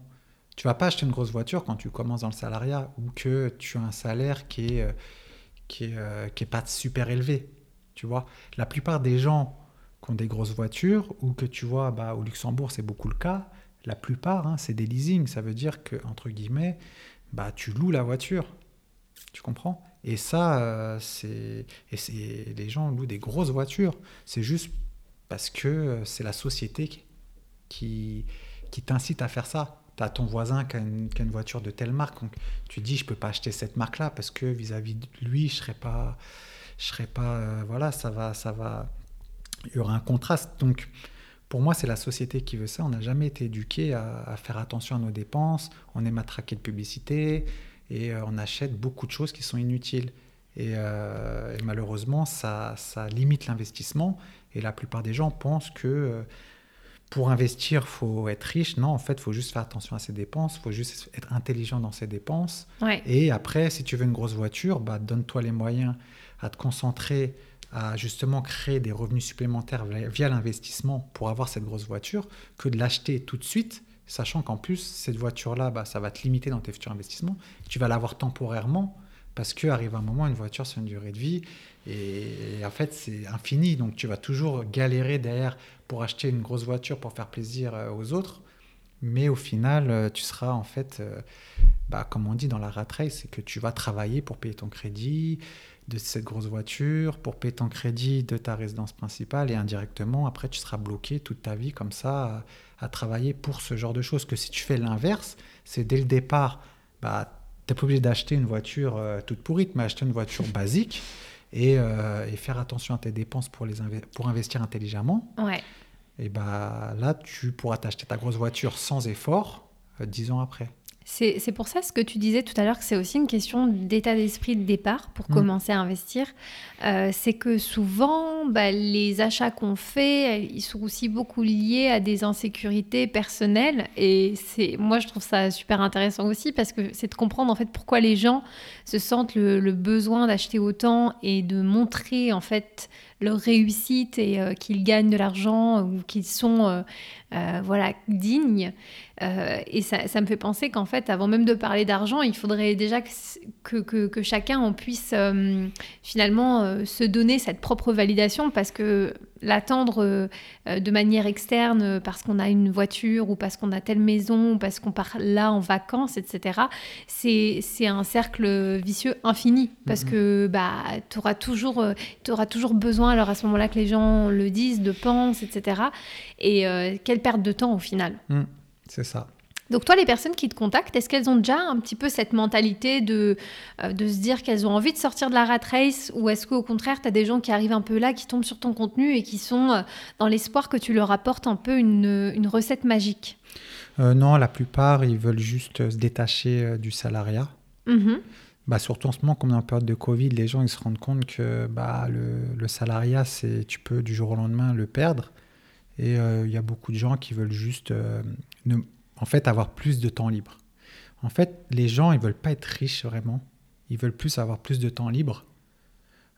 Tu vas pas acheter une grosse voiture quand tu commences dans le salariat ou que tu as un salaire qui est euh, qui est, euh, qui est pas super élevé. Tu vois, la plupart des gens qui ont des grosses voitures ou que tu vois, bah, au Luxembourg, c'est beaucoup le cas. La plupart, hein, c'est des leasing. Ça veut dire que entre guillemets, bah, tu loues la voiture. Tu comprends? Et ça, euh, c'est. Et les gens louent des grosses voitures. C'est juste parce que euh, c'est la société qui, qui t'incite à faire ça. Tu as ton voisin qui a, une, voiture de telle marque. Donc tu dis, je peux pas acheter cette marque-là parce que vis-à-vis de lui, je serais pas. Je serais pas. Euh, voilà, ça va, ça va. Il y aura un contraste. Donc. Pour moi, c'est la société qui veut ça. On n'a jamais été éduqué à, à, faire attention à nos dépenses. On aime attraquer de publicité et euh, on achète beaucoup de choses qui sont inutiles. Et, euh, malheureusement, ça, ça limite l'investissement. Et la plupart des gens pensent que euh, pour investir, faut être riche. Non, en fait, il faut juste faire attention à ses dépenses. Il faut juste être intelligent dans ses dépenses. Et après, si tu veux une grosse voiture, bah, donne-toi les moyens à te concentrer à justement créer des revenus supplémentaires via l'investissement pour avoir cette grosse voiture que de l'acheter tout de suite sachant qu'en plus, cette voiture-là, bah, ça va te limiter dans tes futurs investissements. Tu vas l'avoir temporairement, parce qu'arrive un moment, une voiture, c'est une durée de vie, et, en fait, c'est infini. Donc, tu vas toujours galérer derrière pour acheter une grosse voiture pour faire plaisir euh, aux autres. Mais au final, euh, tu seras en fait, euh, bah, comme on dit dans la rat race, c'est que tu vas travailler pour payer ton crédit de cette grosse voiture, pour payer ton crédit de ta résidence principale, et indirectement, après, tu seras bloqué toute ta vie comme ça à travailler pour ce genre de choses. Que si tu fais l'inverse, c'est dès le départ, bah, tu n'es pas obligé d'acheter une voiture euh, toute pourrite, mais acheter une voiture basique et, euh, et, faire attention à tes dépenses pour, les pour investir intelligemment. Ouais. Et bah, là, tu pourras t'acheter ta grosse voiture sans effort euh, dix ans après. C'est pour ça ce que tu disais tout à l'heure que c'est aussi une question d'état d'esprit de départ pour mm. commencer à investir. Euh, c'est que souvent, bah, les achats qu'on fait, ils sont aussi beaucoup liés à des insécurités personnelles. Et c'est moi, je trouve ça super intéressant aussi parce que c'est de comprendre en fait pourquoi les gens se sentent le, besoin d'acheter autant et de montrer en fait leur réussite et euh, qu'ils gagnent de l'argent ou qu'ils sont euh, voilà dignes. Euh, et ça, ça, me fait penser qu'en fait, avant même de parler d'argent, il faudrait déjà que, que, que, chacun en puisse euh, finalement euh, se donner cette propre validation parce que l'attendre de manière externe parce qu'on a une voiture ou parce qu'on a telle maison ou parce qu'on part là en vacances, etc., c'est un cercle vicieux infini parce mm-hmm. que bah, tu auras, toujours, auras toujours besoin, alors à ce moment-là que les gens le disent, de pensent, etc. Et quelle perte de temps au final. Mm. C'est ça. Donc toi, les personnes qui te contactent, est-ce qu'elles ont déjà un petit peu cette mentalité de, euh, de se dire qu'elles ont envie de sortir de la rat race ou est-ce qu'au contraire, tu as des gens qui arrivent un peu là, qui tombent sur ton contenu et qui sont euh, dans l'espoir que tu leur apportes un peu une, une recette magique? Euh, Non, la plupart, ils veulent juste se détacher du salariat. Mm-hmm. Bah, surtout en ce moment, comme la période de Covid, les gens ils se rendent compte que bah, le, le salariat, c'est tu peux du jour au lendemain le perdre. Et il y a beaucoup de gens qui veulent juste en fait, avoir plus de temps libre. En fait, les gens, ils veulent pas être riches vraiment. Ils veulent plus avoir plus de temps libre,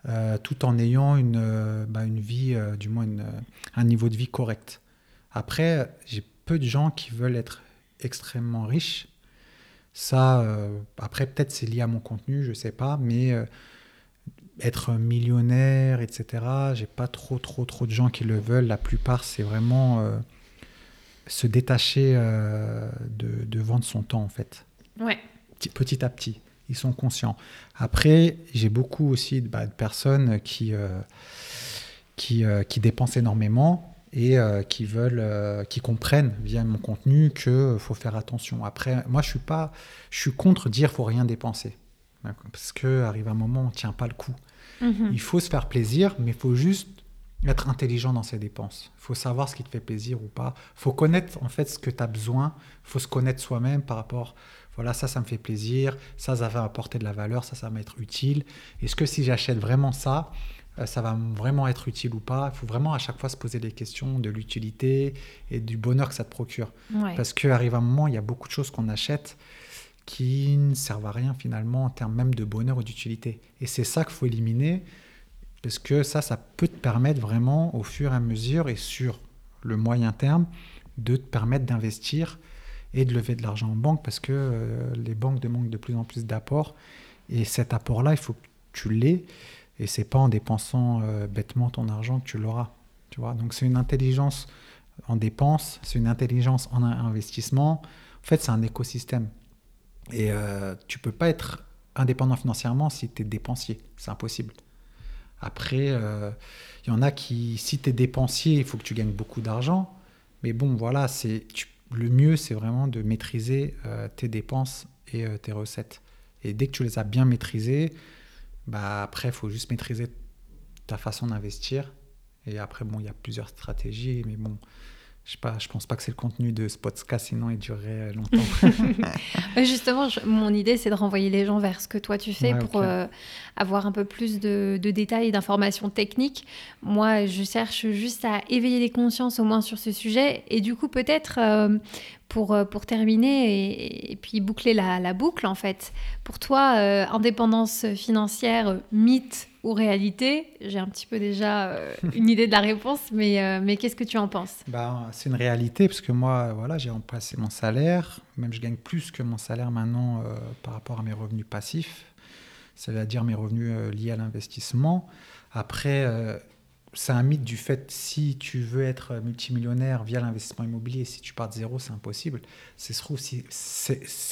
euh, tout en ayant une, euh, bah, une vie, euh, du moins un niveau de vie correct. Après, j'ai peu de gens qui veulent être extrêmement riches. Ça, après, peut-être c'est lié à mon contenu, je sais pas, mais être millionnaire, etc., j'ai pas trop, trop, trop de gens qui le veulent. La plupart, c'est vraiment se détacher de, de, vendre son temps, en fait. Ouais. Petit à petit, ils sont conscients. Après, j'ai beaucoup aussi bah, de personnes qui, qui, qui dépensent énormément et euh, qui veulent, euh, qui comprennent via mon contenu que faut faire attention. Après, moi, je suis pas, je suis contre dire faut rien dépenser, parce que arrive un moment, on tient pas le coup. Mhm. Il faut se faire plaisir, mais il faut juste être intelligent dans ses dépenses. Il faut savoir ce qui te fait plaisir ou pas. Il faut connaître en fait ce que tu as besoin. Il faut se connaître soi-même par rapport, voilà, ça, ça me fait plaisir, ça, ça va apporter de la valeur, ça, ça va m'être utile. Est-ce que si j'achète vraiment ça, euh, ça va vraiment être utile ou pas? Il faut vraiment à chaque fois se poser des questions de l'utilité et du bonheur que ça te procure. Parce qu'arrive un moment, il y a beaucoup de choses qu'on achète qui ne servent à rien finalement en termes même de bonheur ou d'utilité. Et c'est ça qu'il faut éliminer, parce que ça, ça peut te permettre vraiment au fur et à mesure et sur le moyen terme de te permettre d'investir et de lever de l'argent en banque, parce que euh, les banques demandent de plus en plus d'apports. Et cet apport-là, il faut que tu l'aies. Et c'est pas en dépensant euh, bêtement ton argent que tu l'auras. Tu vois? Donc c'est une intelligence en dépense, c'est une intelligence en investissement. En fait, c'est un écosystème. Et euh, tu peux pas être indépendant financièrement si tu es dépensier. C'est impossible. Après, il euh, y en a qui, si tu es dépensier, il faut que tu gagnes beaucoup d'argent. Mais bon, voilà, c'est le mieux, c'est vraiment de maîtriser euh, tes dépenses et tes recettes. Et dès que tu les as bien maîtrisées, bah après, il faut juste maîtriser ta façon d'investir. Et après, bon, il y a plusieurs stratégies, mais bon, je ne je pense pas que c'est le contenu de ce podcast, sinon il durerait longtemps. Justement, mon idée, c'est de renvoyer les gens vers ce que toi tu fais pour euh, avoir un peu plus de, détails et d'informations techniques. Moi, je cherche juste à éveiller les consciences au moins sur ce sujet. Et du coup, peut-être euh, pour, euh, pour terminer et, puis boucler la, boucle, en fait, pour toi, indépendance financière, mythe ou réalité J'ai un petit peu déjà une idée de la réponse, mais, mais qu'est-ce que tu en penses? Bah, C'est une réalité, parce que moi, voilà, j'ai remplacé mon salaire, même je gagne plus que mon salaire maintenant par rapport à mes revenus passifs. Cest à dire mes revenus euh, liés à l'investissement. Après, euh, c'est un mythe du fait si tu veux être multimillionnaire via l'investissement immobilier, si tu pars de zéro, c'est impossible. C'est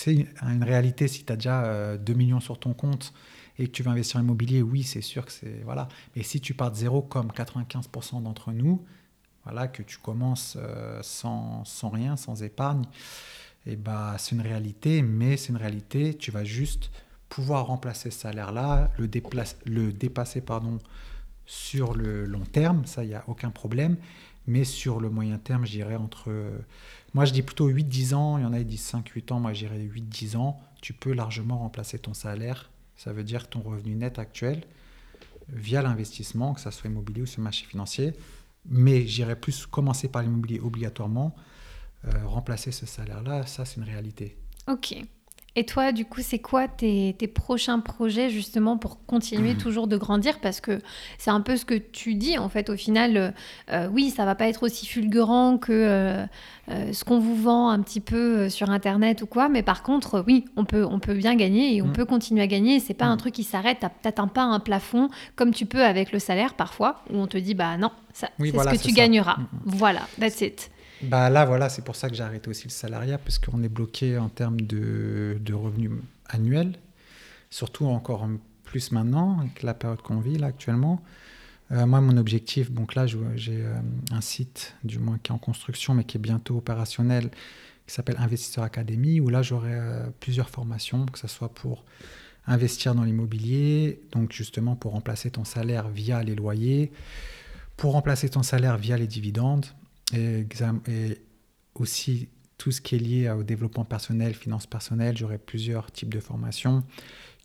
une réalité si tu as déjà 2 euh, millions sur ton compte et que tu veux investir en immobilier, oui, c'est sûr que c'est. Voilà. Mais si tu pars de zéro, comme 95% d'entre nous, voilà, que tu commences sans, sans, rien, sans épargne, et eh bah, c'est une réalité, mais c'est une réalité, tu vas juste pouvoir remplacer ce salaire-là, le, le dépasser pardon, sur le long terme, ça, il n'y a aucun problème. Mais sur le moyen terme, j'irais entre... Moi, je dis plutôt 8-10 ans. Il y en a qui disent 5-8 ans. Moi, j'irais 8-10 ans. Tu peux largement remplacer ton salaire. Ça veut dire ton revenu net actuel via l'investissement, que ça soit immobilier ou sur le marché financier. Mais j'irais plus commencer par l'immobilier obligatoirement. Euh, remplacer ce salaire-là, ça, c'est une réalité. Ok. Et toi, du coup, c'est quoi tes, prochains projets justement pour continuer mmh. toujours de grandir? Parce que c'est un peu ce que tu dis en fait. Au final, euh, euh, oui, ça va pas être aussi fulgurant que euh, ce qu'on vous vend un petit peu sur Internet ou quoi. Mais par contre, oui, on peut, on peut bien gagner et on mmh. peut continuer à gagner. C'est pas un mmh. truc qui s'arrête. T'atteins pas un plafond comme tu peux avec le salaire parfois, où on te dit bah non, ça, c'est ce que tu gagneras. Voilà, that's it. Bah là, voilà, c'est pour ça que j'ai arrêté aussi le salariat, parce qu'on est bloqué en termes de, de, revenus annuels, surtout encore plus maintenant, avec la période qu'on vit là actuellement. Euh, moi, mon objectif, donc là, j'ai euh, un site, du moins qui est en construction, mais qui est bientôt opérationnel, qui s'appelle Investisseur Academy, où là, j'aurai euh, plusieurs formations, que ce soit pour investir dans l'immobilier, donc justement pour remplacer ton salaire via les loyers, pour remplacer ton salaire via les dividendes, et, aussi tout ce qui est lié au développement personnel, finances personnelles. J'aurai plusieurs types de formations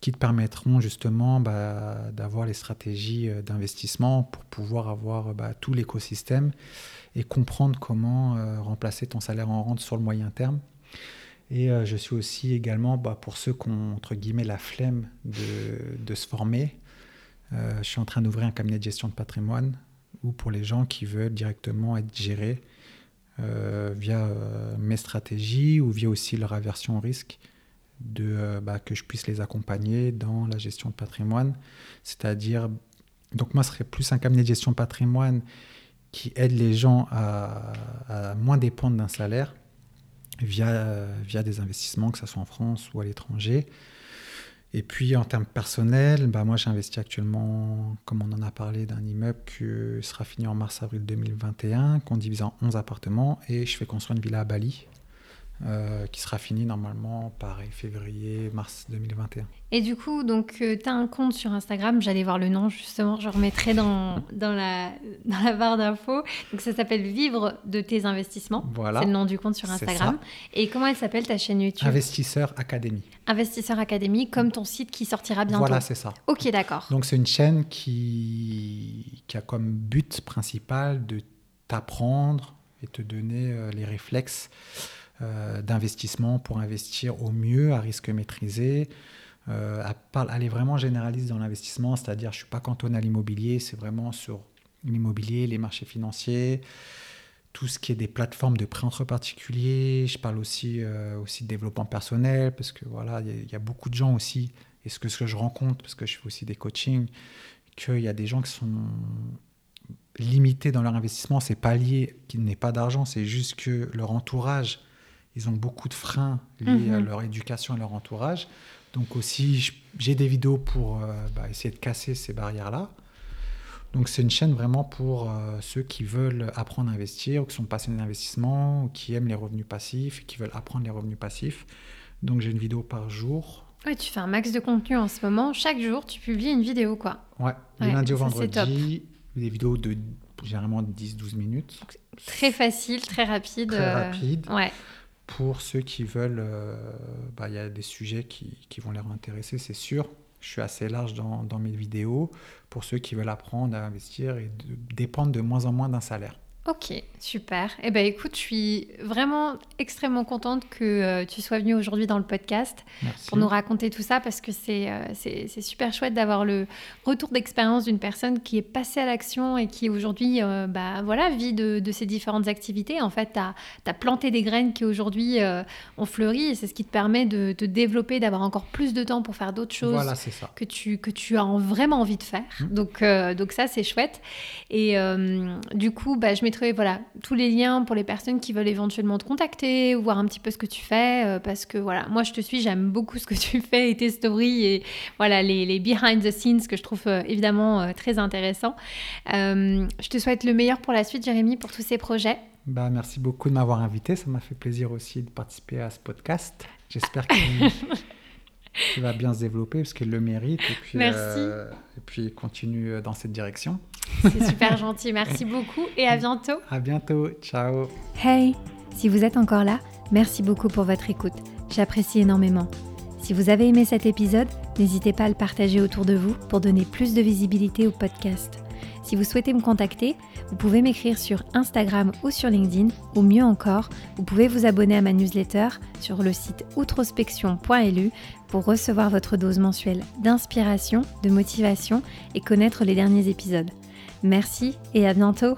qui te permettront justement bah, d'avoir les stratégies euh, d'investissement pour pouvoir avoir bah, tout l'écosystème et comprendre comment euh, remplacer ton salaire en rente sur le moyen terme. Et euh, je suis aussi également, bah, pour ceux qui ont, entre guillemets, la flemme de, de se former, je suis en train d'ouvrir un cabinet de gestion de patrimoine ou pour les gens qui veulent directement être gérés via mes stratégies ou via aussi leur aversion au risque de, bah, que je puisse les accompagner dans la gestion de patrimoine. C'est-à-dire, donc moi, ce serait plus un cabinet de gestion de patrimoine qui aide les gens à, à moins dépendre d'un salaire via, via des investissements, que ce soit en France ou à l'étranger. Et puis en termes personnels, bah moi j'investis actuellement, comme on en a parlé, d'un immeuble qui sera fini en mars-avril 2021, qu'on divise en 11 appartements, et je fais construire une villa à Bali euh, qui sera fini normalement pareil février mars 2021. Et du coup donc euh, tu as un compte sur Instagram, j'allais voir le nom justement, je remettrai dans, dans la dans la barre d'infos. Donc ça s'appelle Vivre de tes investissements. Voilà. C'est le nom du compte sur Instagram. Et comment elle s'appelle ta chaîne YouTube? Investisseur Academy. Investisseur Academy comme ton site qui sortira bientôt. Voilà, c'est ça. OK, d'accord. Donc c'est une chaîne qui qui a comme but principal de t'apprendre et te donner euh, les réflexes euh, d'investissement pour investir au mieux à risque maîtrisé. Euh, est vraiment généraliste dans l'investissement, c'est-à-dire je ne suis pas cantonné à l'immobilier, c'est vraiment sur l'immobilier, les marchés financiers, tout ce qui est des plateformes de prêt entre particuliers. Je parle aussi, euh, aussi de développement personnel, parce que voilà, il y, a beaucoup de gens aussi, et ce que, ce que je rencontre, parce que je fais aussi des coachings, qu'il y a des gens qui sont limités dans leur investissement, c'est pas lié qu'il n'ait pas d'argent, c'est juste que leur entourage ils ont beaucoup de freins liés à mhm. leur éducation et leur entourage. Donc aussi, j'ai des vidéos pour euh, bah, essayer de casser ces barrières-là. Donc c'est une chaîne vraiment pour euh, ceux qui veulent apprendre à investir, ou qui sont passionnés d'investissement, ou qui aiment les revenus passifs, qui veulent apprendre les revenus passifs. Donc j'ai une vidéo par jour. Ouais, tu fais un max de contenu en ce moment. Chaque jour, tu publies une vidéo, quoi. Ouais, du lundi au vendredi, des vidéos de généralement 10-12 minutes. très facile, très rapide. Très euh, rapide. Ouais pour ceux qui veulent, euh, bah, il y a des sujets qui, vont leur intéresser, c'est sûr. Je suis assez large dans, mes vidéos pour ceux qui veulent apprendre à investir et dépendre de moins en moins d'un salaire. Ok, super. Eh ben écoute, je suis vraiment extrêmement contente que euh, tu sois venue aujourd'hui dans le podcast pour nous raconter tout ça parce que c'est euh, c'est super chouette d'avoir le retour d'expérience d'une personne qui est passée à l'action et qui aujourd'hui euh, bah, voilà, vit de, de, ces différentes activités. En fait, tu as, as, planté des graines qui aujourd'hui ont fleuri et c'est ce qui te permet de te développer, d'avoir encore plus de temps pour faire d'autres choses voilà, ça. Que, tu, que tu as vraiment envie de faire. Mmh. Donc, donc ça, c'est chouette. Et du coup, bah, je voilà, tous les liens pour les personnes qui veulent éventuellement te contacter ou voir un petit peu ce que tu fais. Euh, parce que voilà, moi je te suis, j'aime beaucoup ce que tu fais et tes stories et voilà les, les behind the scenes que je trouve euh, évidemment euh, très intéressants. je te souhaite le meilleur pour la suite, Jérémy, pour tous ces projets. Bah, merci beaucoup de m'avoir invité. Ça m'a fait plaisir aussi de participer à ce podcast. J'espère que qui va bien se développer parce qu'elle le mérite. Et puis, Merci. Euh, et puis continue dans cette direction. C'est super gentil. Merci beaucoup et à bientôt. À bientôt. Ciao. Hey, si vous êtes encore là, merci beaucoup pour votre écoute. J'apprécie énormément. Si vous avez aimé cet épisode, n'hésitez pas à le partager autour de vous pour donner plus de visibilité au podcast. Si vous souhaitez me contacter, vous pouvez m'écrire sur Instagram ou sur LinkedIn, ou mieux encore, vous pouvez vous abonner à ma newsletter sur le site outrospection.lu pour recevoir votre dose mensuelle d'inspiration, de motivation et connaître les derniers épisodes. Merci et à bientôt